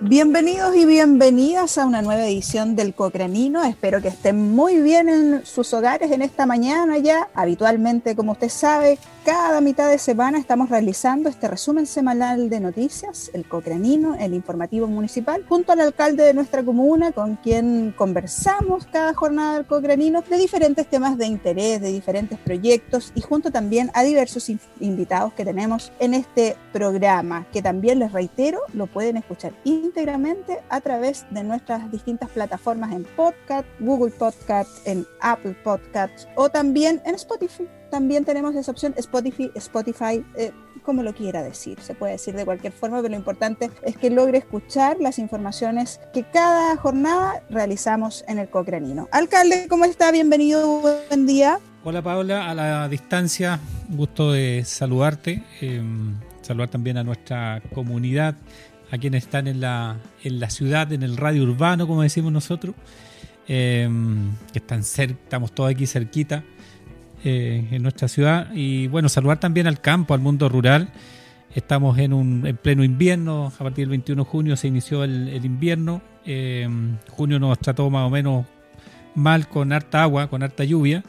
Bienvenidos y bienvenidas a una nueva edición del Cocranino. Espero que estén muy bien en sus hogares en esta mañana ya. Habitualmente, como usted sabe, cada mitad de semana estamos realizando este resumen semanal de noticias, el Cocranino, el informativo municipal, junto al alcalde de nuestra comuna, con quien conversamos cada jornada del Cocranino de diferentes temas de interés, de diferentes proyectos y junto también a diversos invitados que tenemos en este programa, que también les reitero, lo pueden escuchar íntegramente a través de nuestras distintas plataformas en podcast, Google Podcast, en Apple Podcast o también en Spotify. También tenemos esa opción Spotify, Spotify eh, como lo quiera decir, se puede decir de cualquier forma, pero lo importante es que logre escuchar las informaciones que cada jornada realizamos en el Cocranino. Alcalde, ¿cómo está? Bienvenido, buen día. Hola Paula, a la distancia, gusto de saludarte, eh, saludar también a nuestra comunidad a quienes están en la, en la ciudad, en el radio urbano, como decimos nosotros, eh, que están cerca, estamos todos aquí cerquita eh, en nuestra ciudad. Y bueno, saludar también al campo, al mundo rural. Estamos en, un, en pleno invierno, a partir del 21 de junio se inició el, invierno. Eh, junio nos trató más o menos mal con harta agua, con harta lluvia.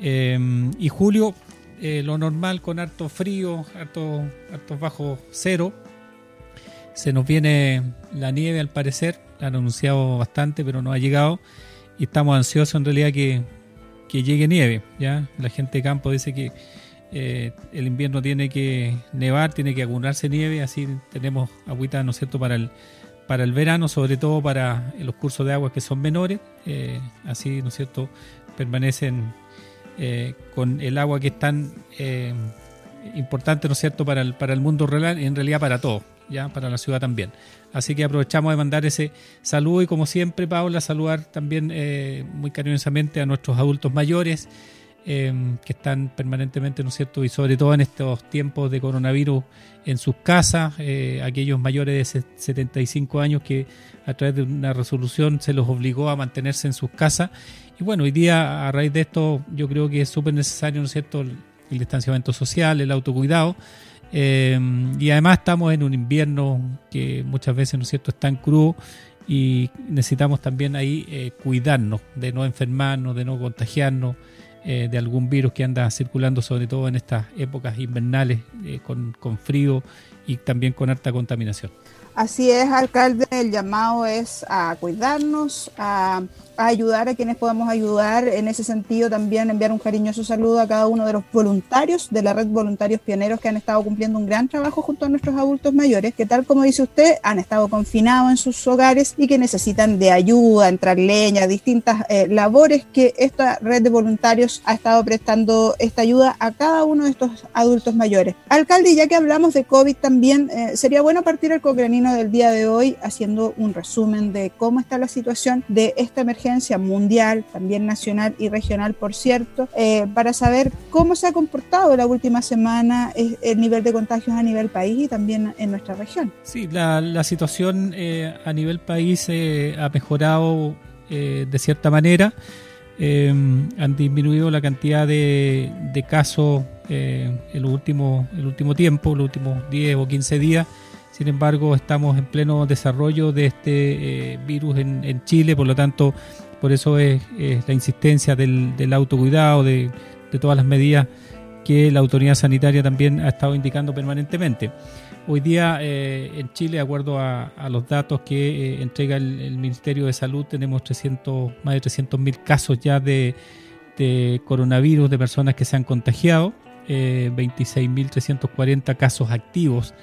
y julio, lo normal con harto frío, harto, harto bajo cero se nos viene la nieve al parecer, la han anunciado bastante, pero no ha llegado. Y estamos ansiosos en realidad que, llegue nieve. ¿ya? La gente de campo dice que eh, el invierno tiene que nevar, tiene que acumularse nieve, así tenemos agüita, ¿no es cierto?, para el, para el verano, sobre todo para los cursos de agua que son menores. Eh, así, ¿no es cierto?, permanecen eh, con el agua que es tan importante, ¿no es cierto?, para el, para el mundo rural y en realidad para todos ya para la ciudad también. Así que aprovechamos de mandar ese saludo y como siempre, Paula, saludar también eh, muy cariñosamente a nuestros adultos mayores em, que están permanentemente, ¿no es cierto? Y sobre todo en estos tiempos de coronavirus en sus casas, eh, aquellos mayores de 75 años que a través de una resolución se los obligó a mantenerse en sus casas. Y bueno, hoy día a raíz de esto yo creo que es súper necesario, ¿no es cierto?, el distanciamiento social, el autocuidado. Eh, y además estamos en un invierno que muchas veces, ¿no es cierto?, es tan crudo y necesitamos también ahí eh, cuidarnos de no enfermarnos, de no contagiarnos eh, de algún virus que anda circulando, sobre todo en estas épocas invernales con, con frío y también con alta contaminación. Así es, alcalde, el llamado es a cuidarnos, a ayudar a quienes podamos ayudar. En ese sentido, también enviar un cariñoso saludo a cada uno de los voluntarios de la red Voluntarios Pioneros que han estado cumpliendo un gran trabajo junto a nuestros adultos mayores, que tal como dice usted, han estado confinados en sus hogares y que necesitan de ayuda, entrar leña, distintas eh, labores que esta red de voluntarios ha estado prestando esta ayuda a cada uno de estos adultos mayores. Alcalde, ya que hablamos de COVID también, eh, sería bueno partir el del día de hoy haciendo un resumen de cómo está la situación de esta emergencia mundial, también nacional y regional, por cierto, eh, para saber cómo se ha comportado la última semana el nivel de contagios a nivel país y también en nuestra región. Sí, la, situación eh, a nivel país eh, ha mejorado de cierta manera. han disminuido la cantidad de, casos en el último, el último tiempo, los últimos 10 o 15 días sin embargo, estamos en pleno desarrollo de este eh, virus en, Chile, por lo tanto, por eso es, la insistencia del, autocuidado, de, todas las medidas que la autoridad sanitaria también ha estado indicando permanentemente. Hoy día eh, en Chile, de acuerdo a, los datos que eh, entrega el, Ministerio de Salud, tenemos 300, más de 300.000 casos ya de, coronavirus de personas que se han contagiado, 26.340 casos activos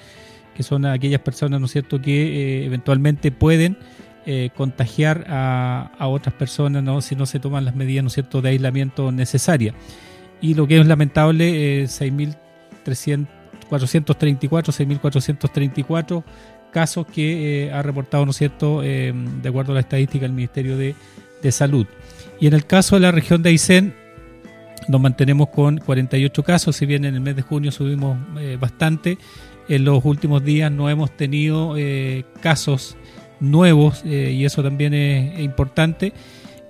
que son aquellas personas, ¿no cierto?, que eh, eventualmente pueden eh, contagiar a, otras personas, ¿no? Si no se toman las medidas, ¿no cierto?, de aislamiento necesarias. Y lo que es lamentable, 6.434, eh, 6.434 casos que ha reportado, ¿no es cierto?, de acuerdo a la estadística del Ministerio de, de Salud. Y en el caso de la región de Aysén, nos mantenemos con 48 casos, si bien en el mes de junio subimos bastante, en los últimos días no hemos tenido eh, casos nuevos eh, y eso también es, importante.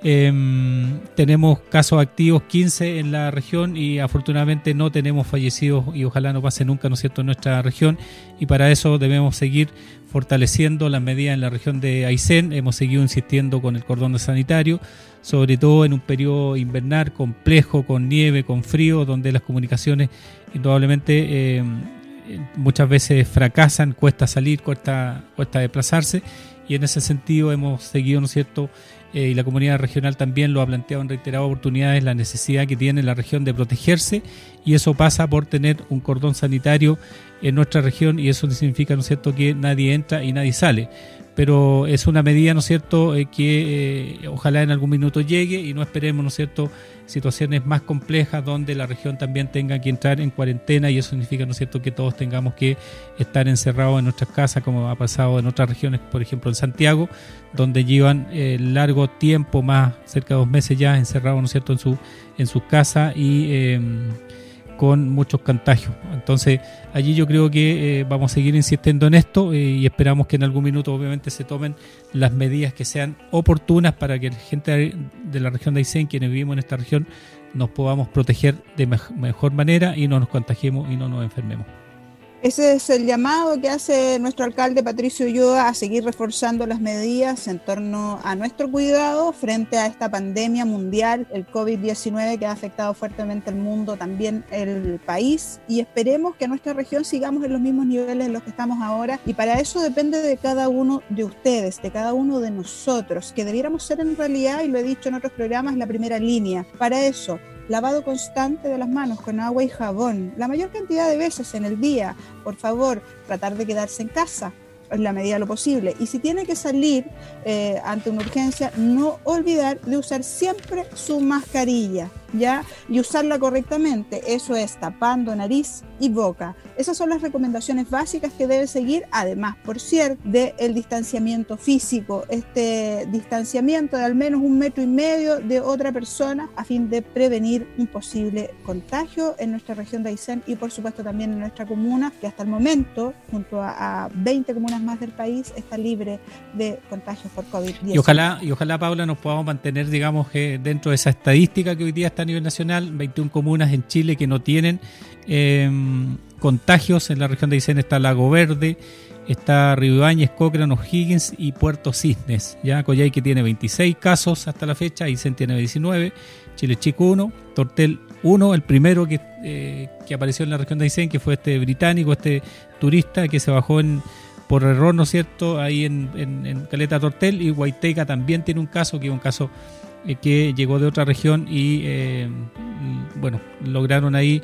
Em, tenemos casos activos 15 en la región y afortunadamente no tenemos fallecidos y ojalá no pase nunca, ¿no es cierto?, en nuestra región y para eso debemos seguir fortaleciendo las medidas en la región de Aysén. Hemos seguido insistiendo con el cordón sanitario, sobre todo en un periodo invernal complejo, con nieve, con frío, donde las comunicaciones indudablemente eh, muchas veces fracasan, cuesta salir, cuesta, cuesta desplazarse. Y en ese sentido hemos seguido, ¿no es cierto?, eh, y la comunidad regional también lo ha planteado en reiteradas oportunidades, la necesidad que tiene la región de protegerse y eso pasa por tener un cordón sanitario en nuestra región y eso significa, ¿no cierto?, que nadie entra y nadie sale. Pero es una medida, ¿no es cierto?, eh, que eh, ojalá en algún minuto llegue y no esperemos, ¿no es cierto?, situaciones más complejas donde la región también tenga que entrar en cuarentena y eso significa, ¿no es cierto?, que todos tengamos que estar encerrados en nuestras casas, como ha pasado en otras regiones, por ejemplo en Santiago, donde llevan eh, largo tiempo, más cerca de dos meses ya encerrados, ¿no cierto?, en, su, en sus casas y em, con muchos contagios. Entonces, allí yo creo que eh, vamos a seguir insistiendo en esto eh, y esperamos que en algún minuto obviamente se tomen las medidas que sean oportunas para que la gente de la región de Aysén, quienes vivimos en esta región, nos podamos proteger de mejor manera y no nos contagiemos y no nos enfermemos. Ese es el llamado que hace nuestro alcalde Patricio Ulloa a seguir reforzando las medidas en torno a nuestro cuidado frente a esta pandemia mundial, el COVID-19 que ha afectado fuertemente el mundo, también el país y esperemos que en nuestra región sigamos en los mismos niveles en los que estamos ahora y para eso depende de cada uno de ustedes, de cada uno de nosotros, que debiéramos ser en realidad, y lo he dicho en otros programas, la primera línea. Para eso, lavado constante de las manos con agua y jabón, la mayor cantidad de veces en el día. Por favor, tratar de quedarse en casa en la medida de lo posible. Y si tiene que salir eh, ante una urgencia, no olvidar de usar siempre su mascarilla. ¿Ya? Y usarla correctamente, eso es tapando nariz y boca. Esas son las recomendaciones básicas que debe seguir, además, por cierto, del distanciamiento físico, este distanciamiento de al menos un metro y medio de otra persona a fin de prevenir un posible contagio en nuestra región de Aysén y por supuesto también en nuestra comuna, que hasta el momento, junto a, 20 comunas más del país, está libre de contagios por COVID-19. Y ojalá, y ojalá, Paula, nos podamos mantener, digamos, eh, dentro de esa estadística que hoy día está a nivel nacional, 21 comunas en Chile que no tienen em, contagios. En la región de Aysén está Lago Verde, está Río Ibáñez, Cochrane, O'Higgins y Puerto Cisnes. Ya Coyay que tiene 26 casos hasta la fecha, Aysén tiene 19, Chile Chico 1, Tortel 1, el primero que, eh, que apareció en la región de Aysén, que fue este británico, este turista que se bajó en por error, ¿no es cierto?, ahí en, en Caleta Tortel y Guaiteca también tiene un caso, que es un caso que llegó de otra región y, eh, bueno, lograron ahí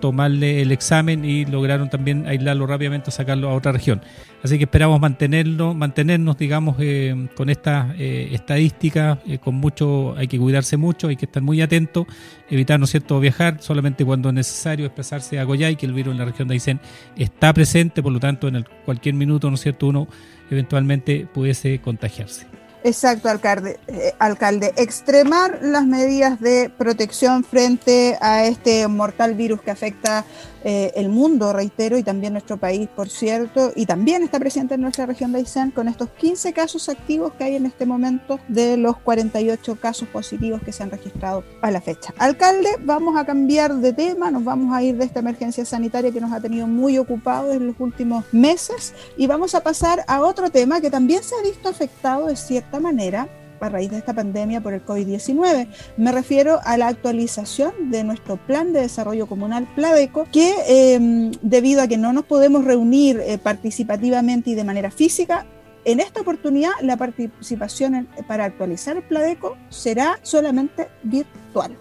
tomarle el examen y lograron también aislarlo rápidamente, sacarlo a otra región. Así que esperamos mantenerlo, mantenernos, digamos, eh, con esta estadística, con mucho, hay que cuidarse mucho, hay que estar muy atento, evitar, ¿no cierto?, viajar solamente cuando es necesario expresarse a Goyay, que el virus en la región de Aysén está presente, por lo tanto, en el, cualquier minuto, ¿no es cierto?, uno eventualmente pudiese contagiarse. Exacto, alcalde. Eh, alcalde. Extremar las medidas de protección frente a este mortal virus que afecta eh, el mundo, reitero, y también nuestro país, por cierto, y también está presente en nuestra región de Aysén con estos 15 casos activos que hay en este momento de los 48 casos positivos que se han registrado a la fecha. Alcalde, vamos a cambiar de tema, nos vamos a ir de esta emergencia sanitaria que nos ha tenido muy ocupados en los últimos meses y vamos a pasar a otro tema que también se ha visto afectado de manera a raíz de esta pandemia por el COVID-19. Me refiero a la actualización de nuestro plan de desarrollo comunal Pladeco, que em, debido a que no nos podemos reunir eh, participativamente y de manera física, en esta oportunidad la participación para actualizar el Pladeco será solamente virtual.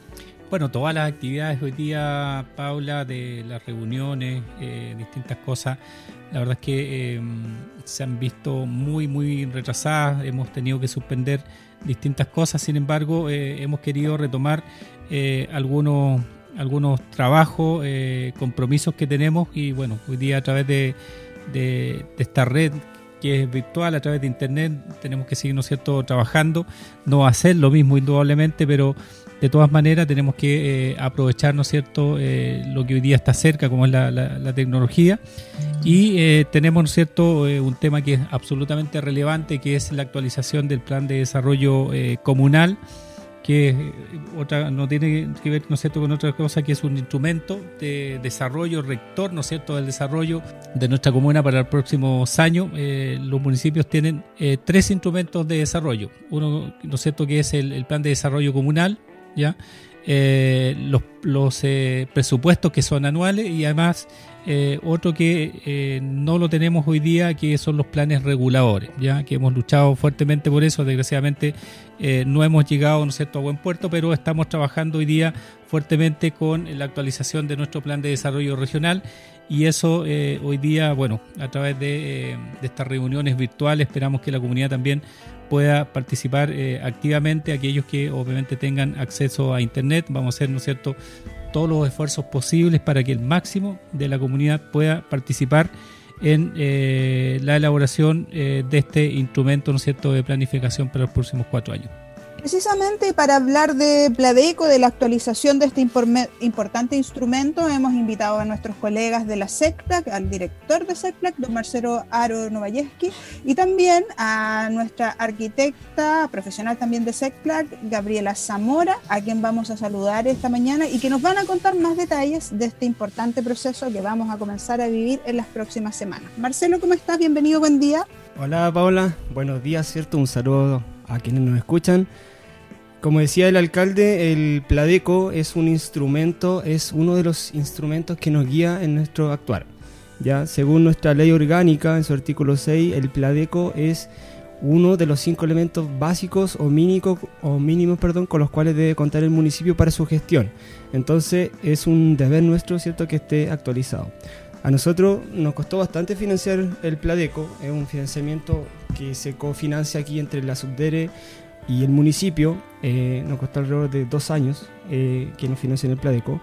Bueno, todas las actividades hoy día, Paula, de las reuniones, eh, distintas cosas, la verdad es que em, se han visto muy, muy retrasadas, hemos tenido que suspender distintas cosas, sin embargo eh, hemos querido retomar eh, algunos, algunos trabajos, compromisos que tenemos. Y bueno, hoy día a través de, de, esta red que es virtual, a través de internet, tenemos que seguir, ¿no cierto?, trabajando, no hacer lo mismo indudablemente, pero de todas maneras tenemos que aprovechar, ¿no es cierto?, lo que hoy día está cerca, como es la, tecnología, y eh, tenemos, ¿no cierto?, eh, un tema que es absolutamente relevante, que es la actualización del plan de desarrollo eh, comunal, que otra no tiene que ver, ¿no es cierto?, con otra cosa que es un instrumento de desarrollo rector, ¿no es cierto?, del desarrollo de nuestra comuna para los próximos años. Eh, los municipios tienen eh, tres instrumentos de desarrollo. Uno, ¿no es cierto?, que es el, plan de desarrollo comunal, ¿ya? Eh, los, los presupuestos que son anuales y además eh, otro que eh, no lo tenemos hoy día, que son los planes reguladores, ya que hemos luchado fuertemente por eso. Desgraciadamente eh, no hemos llegado ¿no cierto? a buen puerto, pero estamos trabajando hoy día fuertemente con la actualización de nuestro plan de desarrollo regional y eso hoy día, bueno, a través de, de, estas reuniones virtuales esperamos que la comunidad también pueda participar activamente, aquellos que obviamente tengan acceso a Internet, vamos a hacer, ¿no es cierto?, todos los esfuerzos posibles para que el máximo de la comunidad pueda participar en eh, la elaboración eh, de este instrumento ¿no es cierto? de planificación para los próximos cuatro años. Precisamente para hablar de Pladeco, de la actualización de este importante instrumento, hemos invitado a nuestros colegas de la SECPLAC, al director de SECPLAC, don Marcelo Aro Novayeski, y también a nuestra arquitecta profesional también de SECPLAC, Gabriela Zamora, a quien vamos a saludar esta mañana y que nos van a contar más detalles de este importante proceso que vamos a comenzar a vivir en las próximas semanas. Marcelo, ¿cómo estás? Bienvenido, buen día. Hola Paula, buenos días, ¿cierto? Un saludo a quienes nos escuchan. Como decía el alcalde, el Pladeco es un instrumento, es uno de los instrumentos que nos guía en nuestro actuar. Ya, según nuestra ley orgánica, en su artículo 6, el Pladeco es uno de los cinco elementos básicos o mínimos, o mínimos perdón, con los cuales debe contar el municipio para su gestión. Entonces es un deber nuestro cierto que esté actualizado. A nosotros nos costó bastante financiar el Pladeco, es un financiamiento que se cofinancia aquí entre la Subdere y el municipio eh, nos costó alrededor de dos años eh, que nos financien el Pladeco.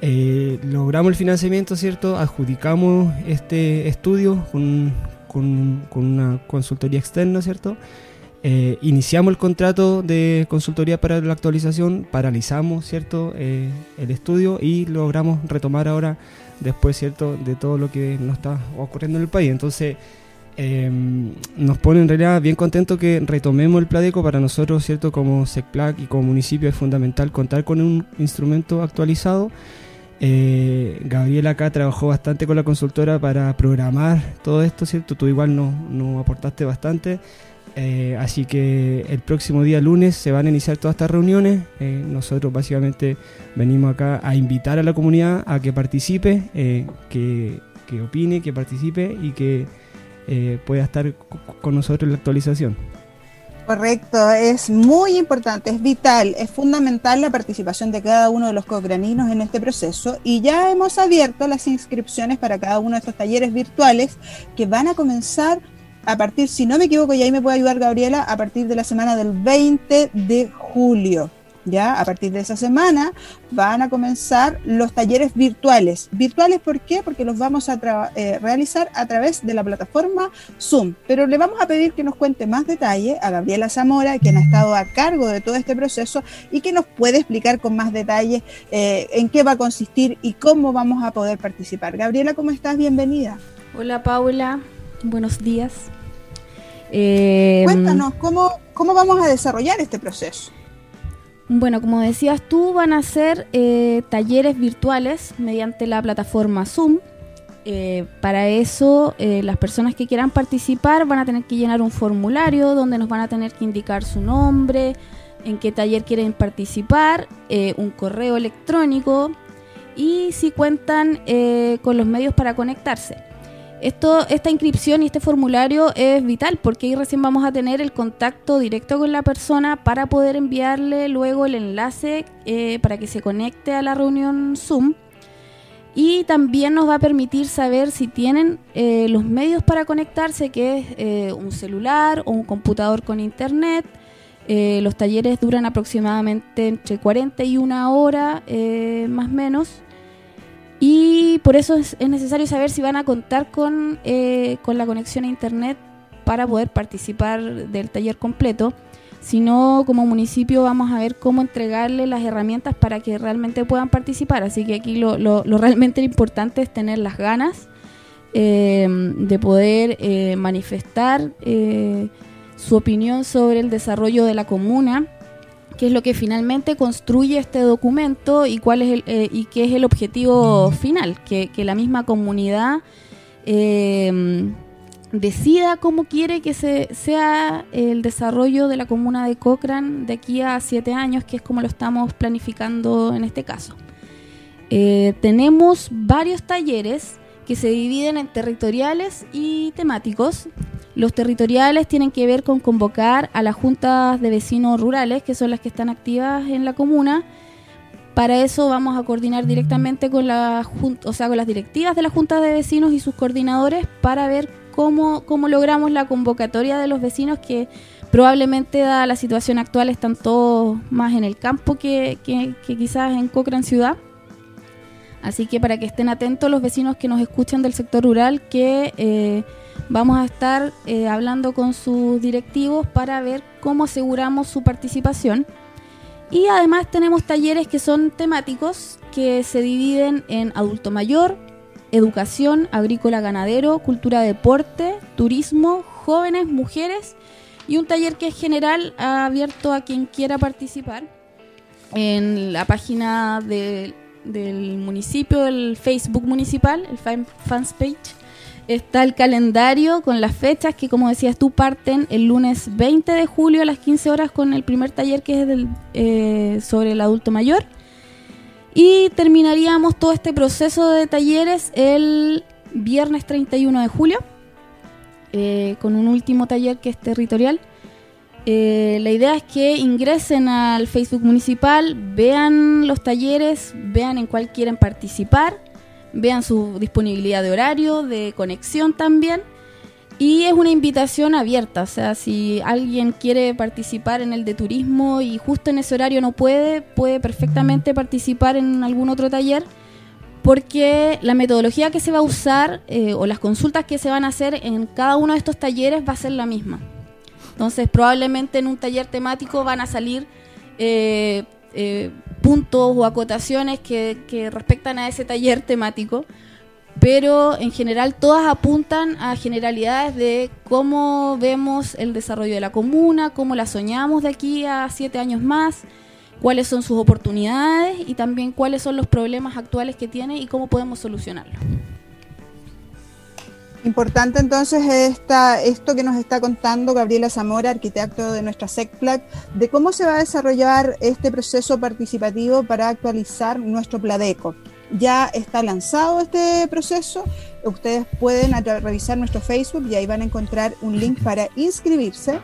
Eh, logramos el financiamiento, ¿cierto? Adjudicamos este estudio con, con, una consultoría externa, ¿cierto? iniciamos el contrato de consultoría para la actualización, paralizamos, ¿cierto? el estudio y logramos retomar ahora después, ¿cierto? De todo lo que nos está ocurriendo en el país. Entonces, Em, nos pone en realidad bien contento que retomemos el Pladeco. Para nosotros, cierto, como SECPLAC y como municipio es fundamental contar con un instrumento actualizado. Eh, Gabriel acá trabajó bastante con la consultora para programar todo esto, ¿cierto? Tú igual nos no aportaste bastante. Eh, así que el próximo día lunes se van a iniciar todas estas reuniones. Eh, nosotros básicamente venimos acá a invitar a la comunidad a que participe, que, que opine, que participe y que eh, pueda estar con nosotros en la actualización. Correcto, es muy importante, es vital, es fundamental la participación de cada uno de los cocraninos en este proceso y ya hemos abierto las inscripciones para cada uno de estos talleres virtuales que van a comenzar a partir, si no me equivoco, y ahí me puede ayudar Gabriela, a partir de la semana del 20 de julio. ¿Ya? A partir de esa semana van a comenzar los talleres virtuales. ¿Virtuales por qué? Porque los vamos a eh, realizar a través de la plataforma Zoom. Pero le vamos a pedir que nos cuente más detalle a Gabriela Zamora, quien ha estado a cargo de todo este proceso y que nos puede explicar con más detalle eh, en qué va a consistir y cómo vamos a poder participar. Gabriela, ¿cómo estás? Bienvenida. Hola Paula, buenos días. Eh, Cuéntanos, ¿cómo, ¿cómo vamos a desarrollar este proceso? Bueno, como decías tú, van a ser eh, talleres virtuales mediante la plataforma Zoom. Eh, para eso, eh, las personas que quieran participar van a tener que llenar un formulario donde nos van a tener que indicar su nombre, en qué taller quieren participar, un correo electrónico y si cuentan con los medios para conectarse. Esto, esta inscripción y este formulario es vital porque ahí recién vamos a tener el contacto directo con la persona para poder enviarle luego el enlace eh, para que se conecte a la reunión Zoom. Y también nos va a permitir saber si tienen eh, los medios para conectarse, que es eh, un celular o un computador con internet. los talleres duran aproximadamente entre 41 horas más o menos. Y por eso es, necesario saber si van a contar con, eh, con la conexión a Internet para poder participar del taller completo. Si no, como municipio vamos a ver cómo entregarle las herramientas para que realmente puedan participar. Así que aquí lo, lo, realmente importante es tener las ganas eh, de poder eh, manifestar su opinión sobre el desarrollo de la comuna que es lo que finalmente construye este documento y cuál es el, eh, y qué es el objetivo final, que, la misma comunidad eh, decida cómo quiere que se, sea el desarrollo de la comuna de Cochrane de aquí a siete años, que es como lo estamos planificando en este caso. Eh, tenemos varios talleres que se dividen en territoriales y temáticos. Los territoriales tienen que ver con convocar a las juntas de vecinos rurales, que son las que están activas en la comuna. Para eso vamos a coordinar directamente con, la, o sea, con las directivas de las juntas de vecinos y sus coordinadores para ver cómo, cómo logramos la convocatoria de los vecinos que probablemente, dada la situación actual, están todos más en el campo que, que, quizás en Cochrane ciudad. Así que para que estén atentos los vecinos que nos escuchan del sector rural, que eh, vamos a estar eh, hablando con sus directivos para ver cómo aseguramos su participación. Y además tenemos talleres que son temáticos, que se dividen en adulto mayor, educación, agrícola, ganadero, cultura, deporte, turismo, jóvenes, mujeres y un taller que es general abierto a quien quiera participar. En la página del municipio, el Facebook municipal, el fans page, está el calendario con las fechas que, como decías tú, parten el lunes 20 de julio a las 15 horas con el primer taller que es eh, sobre el adulto mayor y terminaríamos todo este proceso de talleres el viernes 31 de julio, eh, con un último taller que es territorial. Eh, la idea es que ingresen al Facebook municipal, vean los talleres, vean en cuál quieren participar, vean su disponibilidad de horario, de conexión también y es una invitación abierta, o sea, si alguien quiere participar en el de turismo y justo en ese horario no puede, puede perfectamente participar en algún otro taller, porque la metodología que se va a usar eh, o las consultas que se van a hacer en cada uno de estos talleres va a ser la misma. Entonces, probablemente en un taller temático van a salir eh, eh, puntos o acotaciones que, que respectan a ese taller temático pero en general todas apuntan a generalidades de cómo vemos el desarrollo de la comuna, cómo la soñamos de aquí a siete años más, cuáles son sus oportunidades y también cuáles son los problemas actuales que tiene y cómo podemos solucionarlos. Importante entonces esta, esto que nos está contando Gabriela Zamora, arquitecto de nuestra SECPLAC, de cómo se va a desarrollar este proceso participativo para actualizar nuestro Pladeco ya está lanzado este proceso. Ustedes pueden revisar nuestro Facebook y ahí van a encontrar un link para inscribirse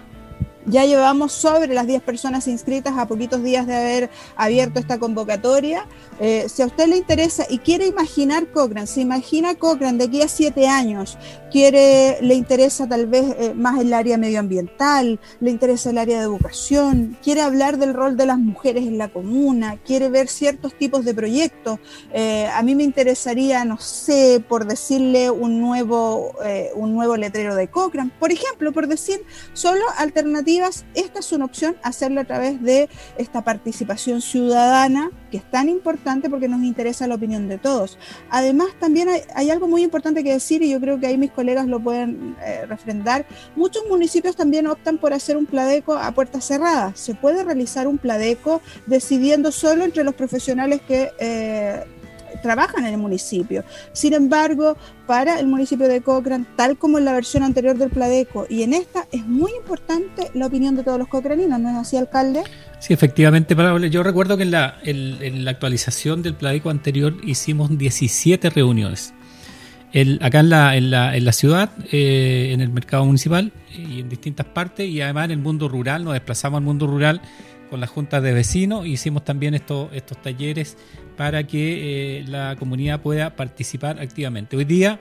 ya llevamos sobre las 10 personas inscritas a poquitos días de haber abierto esta convocatoria. Eh, si a usted le interesa y quiere imaginar Cochrane, se imagina Cochrane de aquí a 7 años, quiere, le interesa tal vez eh, más el área medioambiental, le interesa el área de educación, quiere hablar del rol de las mujeres en la comuna, quiere ver ciertos tipos de proyectos. Eh, a mí me interesaría, no sé, por decirle un nuevo, un nuevo letrero de Cochrane, por ejemplo, por decir solo alternativas esta es una opción, hacerlo a través de esta participación ciudadana, que es tan importante porque nos interesa la opinión de todos. Además, también hay, algo muy importante que decir, y yo creo que ahí mis colegas lo pueden eh, refrendar, muchos municipios también optan por hacer un pladeco a puertas cerradas. Se puede realizar un pladeco decidiendo solo entre los profesionales que... Eh, trabajan en el municipio. Sin embargo, para el municipio de Cochrane, tal como en la versión anterior del Pladeco y en esta, es muy importante la opinión de todos los cochraninos, ¿no es así, alcalde? Sí, efectivamente, yo recuerdo que en la, en, la actualización del Pladeco anterior hicimos 17 reuniones. El, acá en la, en la, en la ciudad, eh, en el mercado municipal y en distintas partes, y además en el mundo rural, nos desplazamos al mundo rural con las juntas de vecinos, hicimos también estos, talleres para que eh, la comunidad pueda participar activamente. Hoy día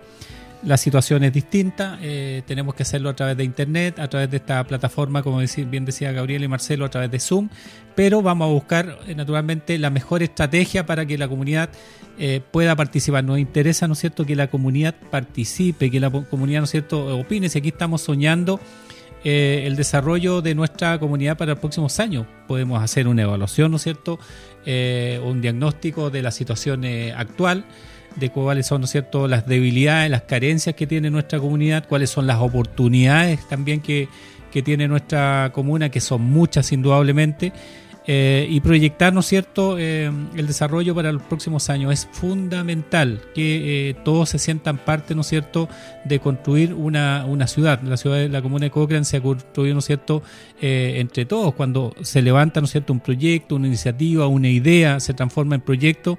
la situación es distinta, eh, tenemos que hacerlo a través de Internet, a través de esta plataforma, como bien decía Gabriel y Marcelo, a través de Zoom, pero vamos a buscar naturalmente la mejor estrategia para que la comunidad pueda participar. Nos interesa, ¿no es cierto?, que la comunidad participe, que la comunidad, ¿no es cierto?, opine. Si aquí estamos soñando eh, el desarrollo de nuestra comunidad para los próximos años. Podemos hacer una evaluación, ¿no es cierto? Eh, un diagnóstico de la situación eh, actual, de cuáles son, ¿no cierto?, las debilidades, las carencias que tiene nuestra comunidad, cuáles son las oportunidades también que, tiene nuestra comuna, que son muchas indudablemente. Eh, y proyectar, ¿no cierto?, eh, el desarrollo para los próximos años. Es fundamental que todos se sientan parte, ¿no cierto?, de construir una, una ciudad. La ciudad la comuna de Cochrane se ha construido, ¿no es cierto?, entre todos. Cuando se levanta, ¿no cierto?, un proyecto, una iniciativa, una idea, se transforma en proyecto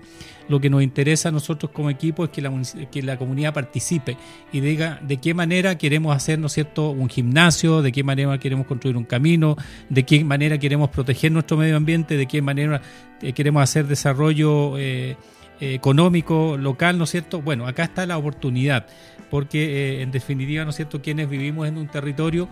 lo que nos interesa a nosotros como equipo es que la, que la comunidad participe y diga de qué manera queremos hacer, ¿no es cierto?, un gimnasio, de qué manera queremos construir un camino, de qué manera queremos proteger nuestro medio ambiente, de qué manera eh, queremos hacer desarrollo eh, económico local, ¿no es cierto? Bueno, acá está la oportunidad, porque eh, en definitiva, ¿no es cierto?, quienes vivimos en un territorio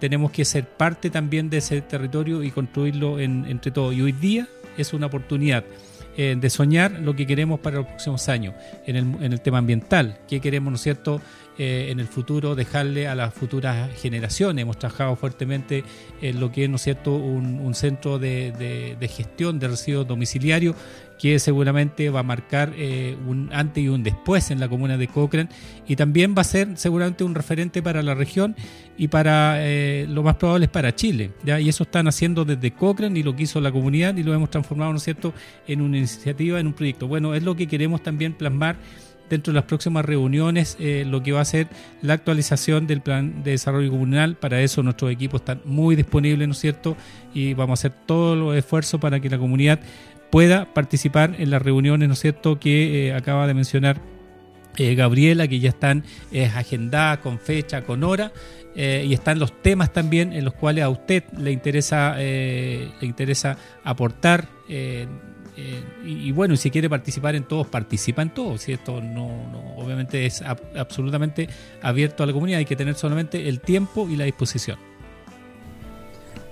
tenemos que ser parte también de ese territorio y construirlo entre todos. Y hoy día es una oportunidad. Eh, de soñar lo que queremos para los próximos años en el, en el tema ambiental, qué queremos, ¿no es cierto?, eh, en el futuro dejarle a las futuras generaciones. Hemos trabajado fuertemente en lo que es, ¿no es cierto?, un, centro de, de, gestión de residuos domiciliarios que seguramente va a marcar eh, un antes y un después en la comuna de Cochrane y también va a ser seguramente un referente para la región y para eh, lo más probable es para Chile. ¿ya? Y eso están haciendo desde Cochrane y lo que hizo la comunidad y lo hemos transformado, ¿no es cierto?, en una iniciativa, en un proyecto. Bueno, es lo que queremos también plasmar dentro de las próximas reuniones eh, lo que va a ser la actualización del plan de desarrollo comunal. Para eso nuestros equipos están muy disponibles, ¿no es cierto? Y vamos a hacer todos los esfuerzos para que la comunidad pueda participar en las reuniones, ¿no es cierto?, que eh, acaba de mencionar eh, Gabriela, que ya están eh, agendadas con fecha, con hora, y están los temas también en los cuales a usted le interesa, le interesa aportar. Y, bueno, y si quiere participar en todos, participa en todos. Si esto no, obviamente es absolutamente abierto a la comunidad, hay que tener solamente el tiempo y la disposición.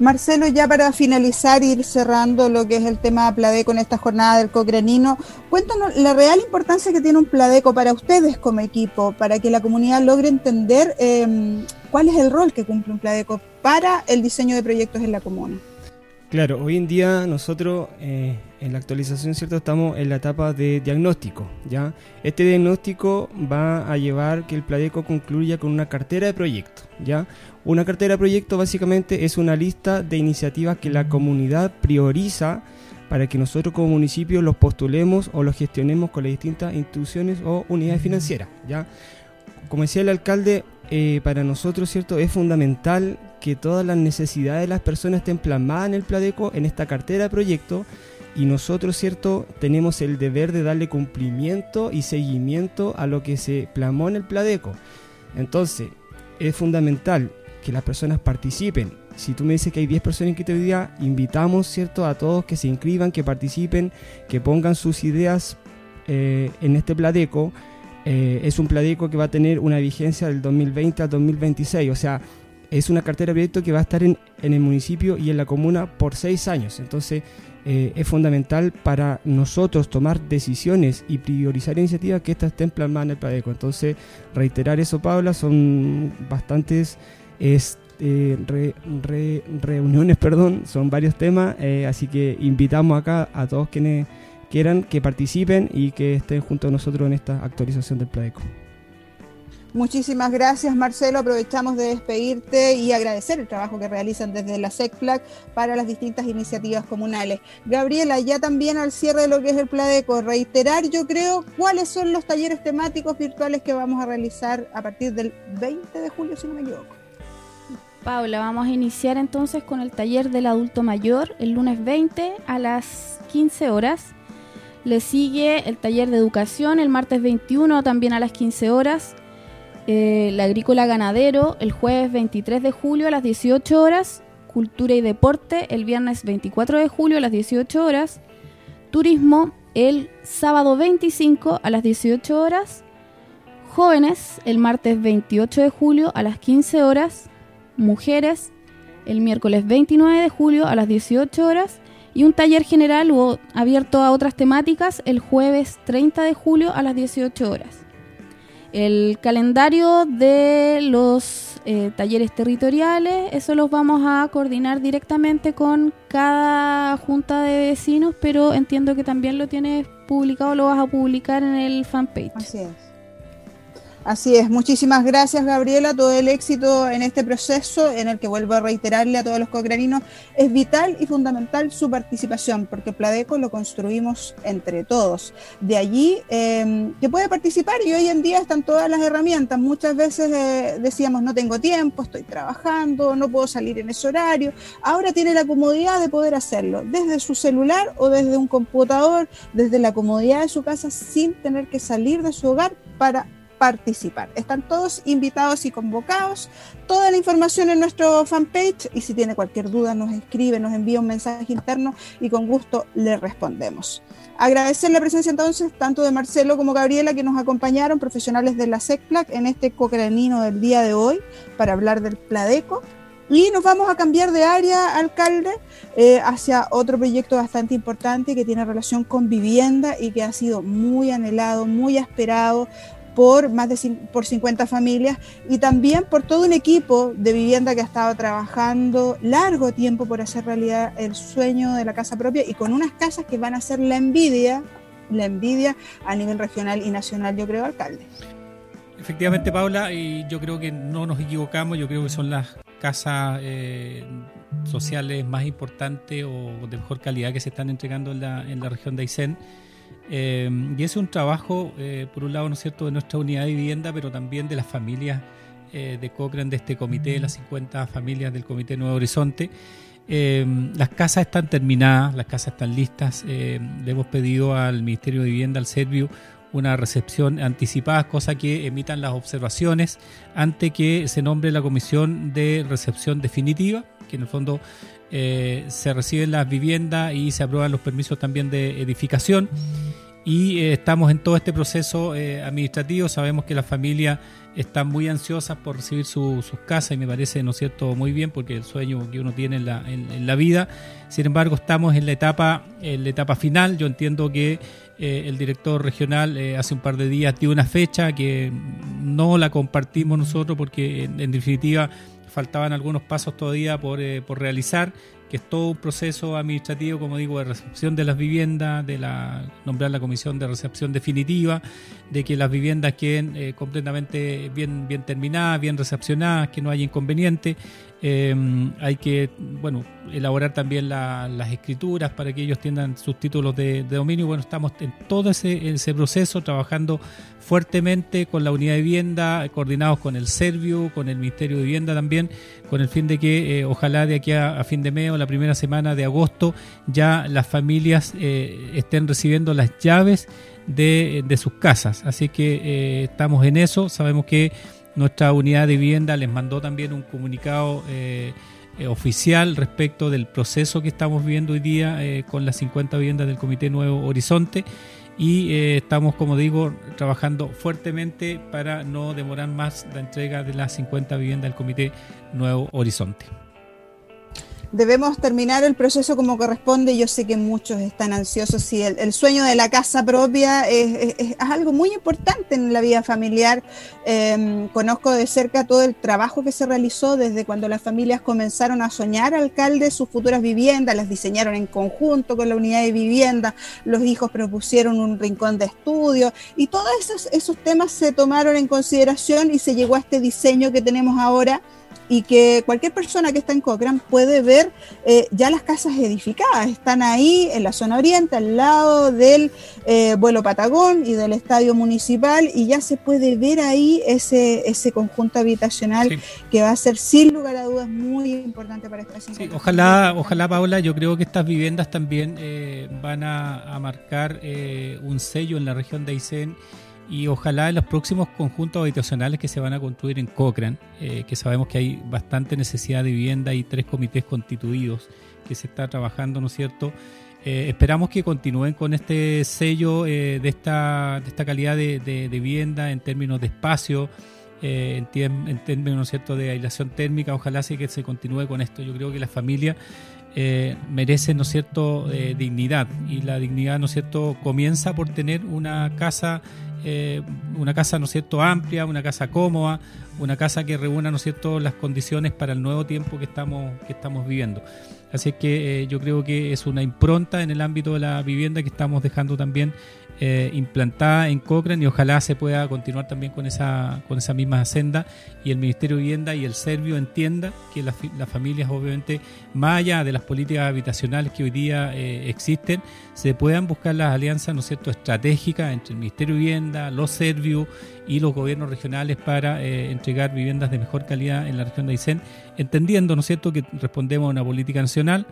Marcelo, ya para finalizar, ir cerrando lo que es el tema Pladeco en esta jornada del Cocranino, cuéntanos la real importancia que tiene un Pladeco para ustedes como equipo, para que la comunidad logre entender em, cuál es el rol que cumple un Pladeco para el diseño de proyectos en la comuna. Claro, hoy en día nosotros eh, en la actualización, ¿cierto? Estamos en la etapa de diagnóstico, ¿ya? Este diagnóstico va a llevar que el Pladeco concluya con una cartera de proyectos, ¿ya? Una cartera de proyectos básicamente es una lista de iniciativas que la comunidad prioriza para que nosotros como municipio los postulemos o los gestionemos con las distintas instituciones o unidades financieras, ¿ya? Como decía el alcalde, eh, para nosotros, ¿cierto? Es fundamental que todas las necesidades de las personas estén plasmadas en el Pladeco, en esta cartera de proyectos, y nosotros, ¿cierto?, tenemos el deber de darle cumplimiento y seguimiento a lo que se plasmó en el Pladeco. Entonces, es fundamental que las personas participen. Si tú me dices que hay 10 personas en hoy día, invitamos, ¿cierto?, a todos que se inscriban, que participen, que pongan sus ideas eh, en este Pladeco. Eh, es un Pladeco que va a tener una vigencia del 2020 al 2026, o sea, es una cartera de proyecto que va a estar en, el municipio y en la comuna por seis años. Entonces, eh, es fundamental para nosotros tomar decisiones y priorizar iniciativas que estas estén plasmadas en el PADECO. Entonces, reiterar eso, Paula, son bastantes este, reuniones, perdón, son varios temas, eh, así que invitamos acá a todos quienes quieran que participen y que estén junto a nosotros en esta actualización del PADECO. Muchísimas gracias, Marcelo. Aprovechamos de despedirte y agradecer el trabajo que realizan desde la SECPLAC para las distintas iniciativas comunales. Gabriela, ya también al cierre de lo que es el Pladeco, reiterar, yo creo, cuáles son los talleres temáticos virtuales que vamos a realizar a partir del 20 de julio, si no me equivoco. Paula, vamos a iniciar entonces con el taller del adulto mayor el lunes 20 a las 15 horas. Le sigue el taller de educación el martes 21 también a las 15 horas eh, el agrícola ganadero el jueves 23 de julio a las 18 horas, cultura y deporte el viernes 24 de julio a las 18 horas, turismo el sábado 25 a las 18 horas, jóvenes el martes 28 de julio a las 15 horas, mujeres el miércoles 29 de julio a las 18 horas. Y un taller general o abierto a otras temáticas el jueves 30 de julio a las 18 horas. El calendario de los eh, talleres territoriales, eso los vamos a coordinar directamente con cada junta de vecinos, pero entiendo que también lo tienes publicado, lo vas a publicar en el fanpage. Así es. Así es, muchísimas gracias Gabriela, todo el éxito en este proceso en el que vuelvo a reiterarle a todos los cocraninos, es vital y fundamental su participación, porque Pladeco lo construimos entre todos. De allí eh, que puede participar y hoy en día están todas las herramientas. Muchas veces eh, decíamos no tengo tiempo, estoy trabajando, no puedo salir en ese horario. Ahora tiene la comodidad de poder hacerlo desde su celular o desde un computador, desde la comodidad de su casa sin tener que salir de su hogar para participar. Están todos invitados y convocados. Toda la información en nuestro fanpage y si tiene cualquier duda nos escribe, nos envía un mensaje interno y con gusto le respondemos. Agradecer la presencia entonces tanto de Marcelo como Gabriela que nos acompañaron, profesionales de la SECPLAC, en este cocranino del día de hoy para hablar del Pladeco. Y nos vamos a cambiar de área, alcalde, eh, hacia otro proyecto bastante importante que tiene relación con vivienda y que ha sido muy anhelado, muy esperado por más de por 50 familias y también por todo un equipo de vivienda que ha estado trabajando largo tiempo por hacer realidad el sueño de la casa propia y con unas casas que van a ser la envidia, la envidia a nivel regional y nacional, yo creo, alcalde. Efectivamente, Paula, y yo creo que no nos equivocamos, yo creo que son las casas eh, sociales más importantes o de mejor calidad que se están entregando en la, en la región de Aysén. Eh, y es un trabajo, eh, por un lado, ¿no es cierto?, de nuestra unidad de vivienda, pero también de las familias eh, de Cochrane, de este comité, las 50 familias del Comité Nuevo Horizonte. las casas están terminadas, las casas están listas. le hemos pedido al Ministerio de Vivienda, al Servio, una recepción anticipada, cosa que emitan las observaciones antes que se nombre la comisión de recepción definitiva, que en el fondo se reciben las viviendas y se aprueban los permisos también de edificación y eh, estamos en todo este proceso eh, administrativo. Sabemos que las familias están muy ansiosas por recibir sus casas y me parece, ¿no es cierto?, muy bien porque el sueño que uno tiene en la, en, la vida. Sin embargo, estamos en la etapa, en la etapa final. Yo entiendo que eh, el director regional hace un par de días dio una fecha que no la compartimos nosotros porque en, definitiva faltaban algunos pasos todavía por, por realizar que es todo un proceso administrativo, como digo, de recepción de las viviendas, de la nombrar la comisión de recepción definitiva, de que las viviendas queden eh, completamente bien, bien terminadas, bien recepcionadas, que no haya inconveniente. Eh, hay que bueno elaborar también las escrituras para que ellos tengan sus títulos de, dominio. Bueno, estamos en todo ese, proceso trabajando fuertemente con la unidad de vivienda, coordinados con el Servio, con el Ministerio de Vivienda también, con el fin de que eh, ojalá de aquí a, fin de mes o la primera semana de agosto ya las familias eh, estén recibiendo las llaves de, sus casas. Así que estamos en eso. Sabemos que nuestra unidad de vivienda les mandó también un comunicado eh, eh, oficial respecto del proceso que estamos viviendo hoy día eh, con las 50 viviendas del Comité Nuevo Horizonte. Y estamos, como digo, trabajando fuertemente para no demorar más la entrega de las 50 viviendas del Comité Nuevo Horizonte debemos terminar el proceso como corresponde. Yo sé que muchos están ansiosos y el, sueño de la casa propia es, algo muy importante en la vida familiar. Em, conozco de cerca todo el trabajo que se realizó desde cuando las familias comenzaron a soñar alcalde sus futuras viviendas, las diseñaron en conjunto con la unidad de vivienda, los hijos propusieron un rincón de estudio y todos esos, esos temas se tomaron en consideración y se llegó a este diseño que tenemos ahora y que cualquier persona que está en Cochrane puede ver eh, ya las casas edificadas. Están ahí en la zona oriente, al lado del eh, vuelo Patagón y del estadio municipal, y ya se puede ver ahí ese, ese conjunto habitacional que va a ser sin lugar a dudas muy importante para esta sí, Ojalá, ojalá, Paula, yo creo que estas viviendas también eh, van a, a marcar un sello en la región de Aysén y ojalá en los próximos conjuntos habitacionales que se van a construir en Cochrane, eh, que sabemos que hay bastante necesidad de vivienda y tres comités constituidos que se está trabajando, ¿no es cierto? Eh, esperamos que continúen con este sello eh, de, esta, de esta calidad de, de, vivienda en términos de espacio, en, términos ¿no es cierto? de aislación térmica. Ojalá sí que se continúe con esto. Yo creo que la familia merece ¿no es cierto? dignidad y la dignidad ¿no es cierto? comienza por tener una casa eh, una casa, ¿no es cierto?, amplia, una casa cómoda, una casa que reúna, ¿no es cierto?, las condiciones para el nuevo tiempo que estamos, que estamos viviendo. Así que eh, yo creo que es una impronta en el ámbito de la vivienda que estamos dejando también eh, implantada en Cochrane y ojalá se pueda continuar también con esa, con esa misma senda y el Ministerio de Vivienda y el Servio entienda que las, familias obviamente, más allá de las políticas habitacionales que hoy día eh, existen, se puedan buscar las alianzas, ¿no es cierto?, estratégicas entre el Ministerio de Vivienda, los Servios y los gobiernos regionales para eh, entregar viviendas de mejor calidad en la región de Aysén, entendiendo, ¿no es cierto?, que respondemos a una política nacional,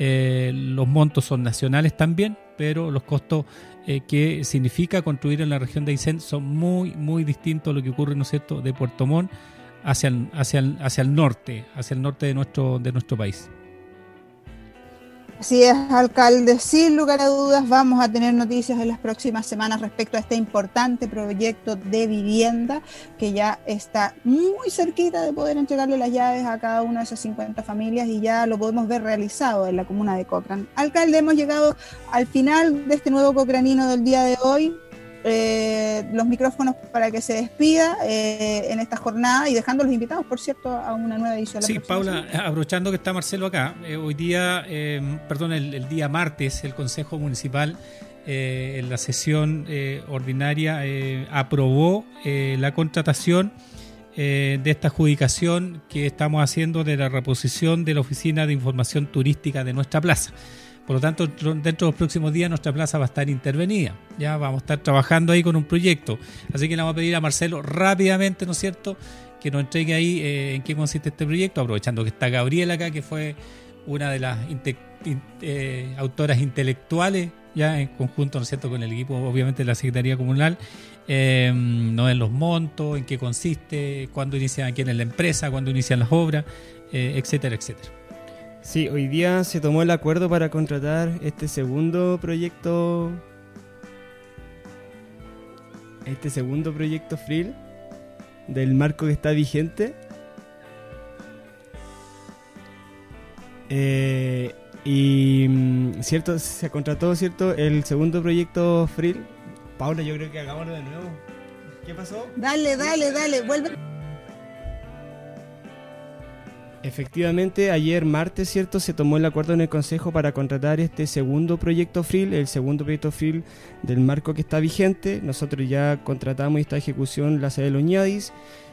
los montos son nacionales también, pero los costos eh, que significa construir en la región de Aysén son muy, muy distintos a lo que ocurre, ¿no es cierto?, de Puerto Montt hacia el, hacia el norte, hacia el norte de nuestro, de nuestro país. Así es, alcalde. Sin lugar a dudas, vamos a tener noticias en las próximas semanas respecto a este importante proyecto de vivienda que ya está muy cerquita de poder entregarle las llaves a cada una de esas 50 familias y ya lo podemos ver realizado en la comuna de Cochrane. Alcalde, hemos llegado al final de este nuevo cocranino del día de hoy eh, los micrófonos para que se despida eh, en esta jornada y dejando los invitados, por cierto, a una nueva edición. Sí, Paula, aprovechando que está Marcelo acá, eh, hoy día, eh, perdón, el, día martes, el Consejo Municipal en la sesión ordinaria aprobó la contratación de esta adjudicación que estamos haciendo de la reposición de la Oficina de Información Turística de nuestra plaza. Por lo tanto, dentro de los próximos días nuestra plaza va a estar intervenida. Ya vamos a estar trabajando ahí con un proyecto. Así que le vamos a pedir a Marcelo rápidamente, ¿no es cierto?, que nos entregue ahí eh, en qué consiste este proyecto, aprovechando que está Gabriela acá, que fue una de las eh, autoras intelectuales, ya en conjunto, ¿no es cierto?, con el equipo, obviamente, de la Secretaría Comunal, eh, no en los montos, en qué consiste, cuándo inician, quién es la empresa, cuándo inician las obras, etcétera, etcétera. Sí, hoy día se tomó el acuerdo para contratar este segundo proyecto. Este segundo proyecto FRIL del marco que está vigente. Eh, y mm, cierto, se contrató cierto el segundo proyecto FRIL. Paula, yo creo que hagámoslo de nuevo. ¿Qué pasó? Dale, dale, dale, vuelve. Efectivamente, ayer martes, ¿cierto? Se tomó el acuerdo en el Consejo para contratar este segundo proyecto FRIL, el segundo proyecto FRIL del marco que está vigente. Nosotros ya contratamos esta ejecución la sede de Loñadis.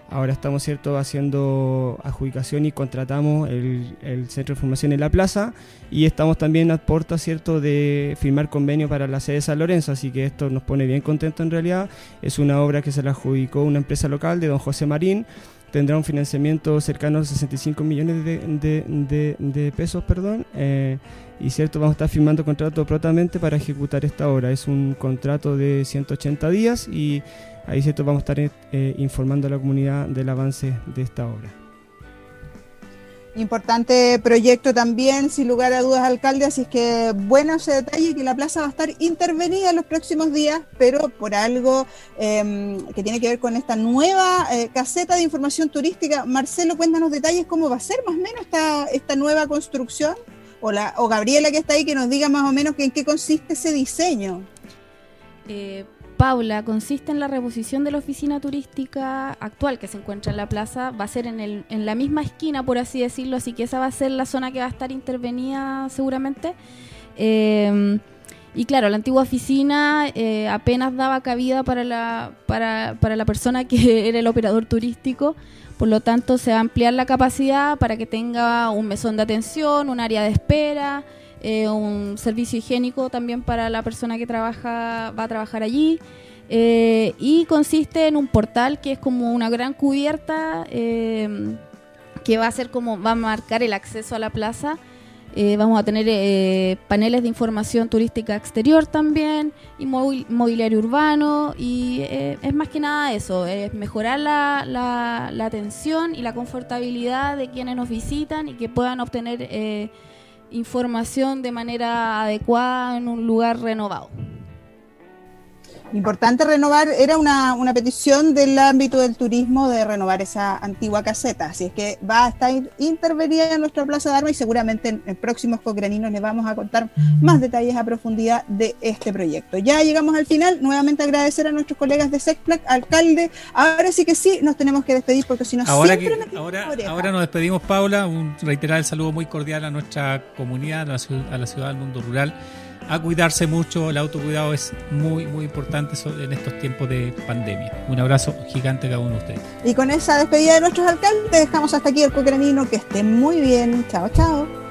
Ahora estamos, ¿cierto?, haciendo adjudicación y contratamos el, centro de formación en la plaza y estamos también a puerta, ¿cierto?, de firmar convenio para la sede de San Lorenzo, así que esto nos pone bien contentos en realidad. Es una obra que se la adjudicó una empresa local de don José Marín tendrá un financiamiento cercano a los 65 millones de, pesos, perdón, eh, y cierto, vamos a estar firmando contrato prontamente para ejecutar esta obra. Es un contrato de 180 días y ahí cierto vamos a estar eh, informando a la comunidad del avance de esta obra. Importante proyecto también, sin lugar a dudas, alcalde, así es que bueno ese detalle que la plaza va a estar intervenida en los próximos días, pero por algo em, que tiene que ver con esta nueva eh, caseta de información turística. Marcelo, cuéntanos detalles, cómo va a ser más o menos esta, esta nueva construcción, o, la, o Gabriela que está ahí, que nos diga más o menos en qué consiste ese diseño. Eh, Paula consiste en la reposición de la oficina turística actual que se encuentra en la plaza. Va a ser en, el, en la misma esquina, por así decirlo, así que esa va a ser la zona que va a estar intervenida seguramente. Eh, y claro, la antigua oficina eh, apenas daba cabida para la, para, para la persona que era el operador turístico. Por lo tanto, se va a ampliar la capacidad para que tenga un mesón de atención, un área de espera, eh, un servicio higiénico también para la persona que trabaja va a trabajar allí. Eh, y consiste en un portal que es como una gran cubierta eh, que va a ser como va a marcar el acceso a la plaza. vamos a tener paneles de información turística exterior también y mobiliario urbano y es más que nada eso, es mejorar la, la, la, atención y la confortabilidad de quienes nos visitan y que puedan obtener información de manera adecuada en un lugar renovado. Importante renovar, era una, una, petición del ámbito del turismo de renovar esa antigua caseta, así es que va a estar intervenida en nuestra Plaza de Armas y seguramente en, próximos cocraninos les vamos a contar más detalles a profundidad de este proyecto. Ya llegamos al final, nuevamente agradecer a nuestros colegas de SECPLAC, alcalde, ahora sí que sí, nos tenemos que despedir porque si no ahora siempre ahora, ahora nos despedimos Paula, un reiterar el saludo muy cordial a nuestra comunidad, a la ciudad, a la ciudad del mundo rural a cuidarse mucho, el autocuidado es muy, muy importante en estos tiempos de pandemia. Un abrazo gigante a cada uno de ustedes. Y con esa despedida de nuestros alcaldes, dejamos hasta aquí el Cocranino, que esté muy bien. Chao, chao.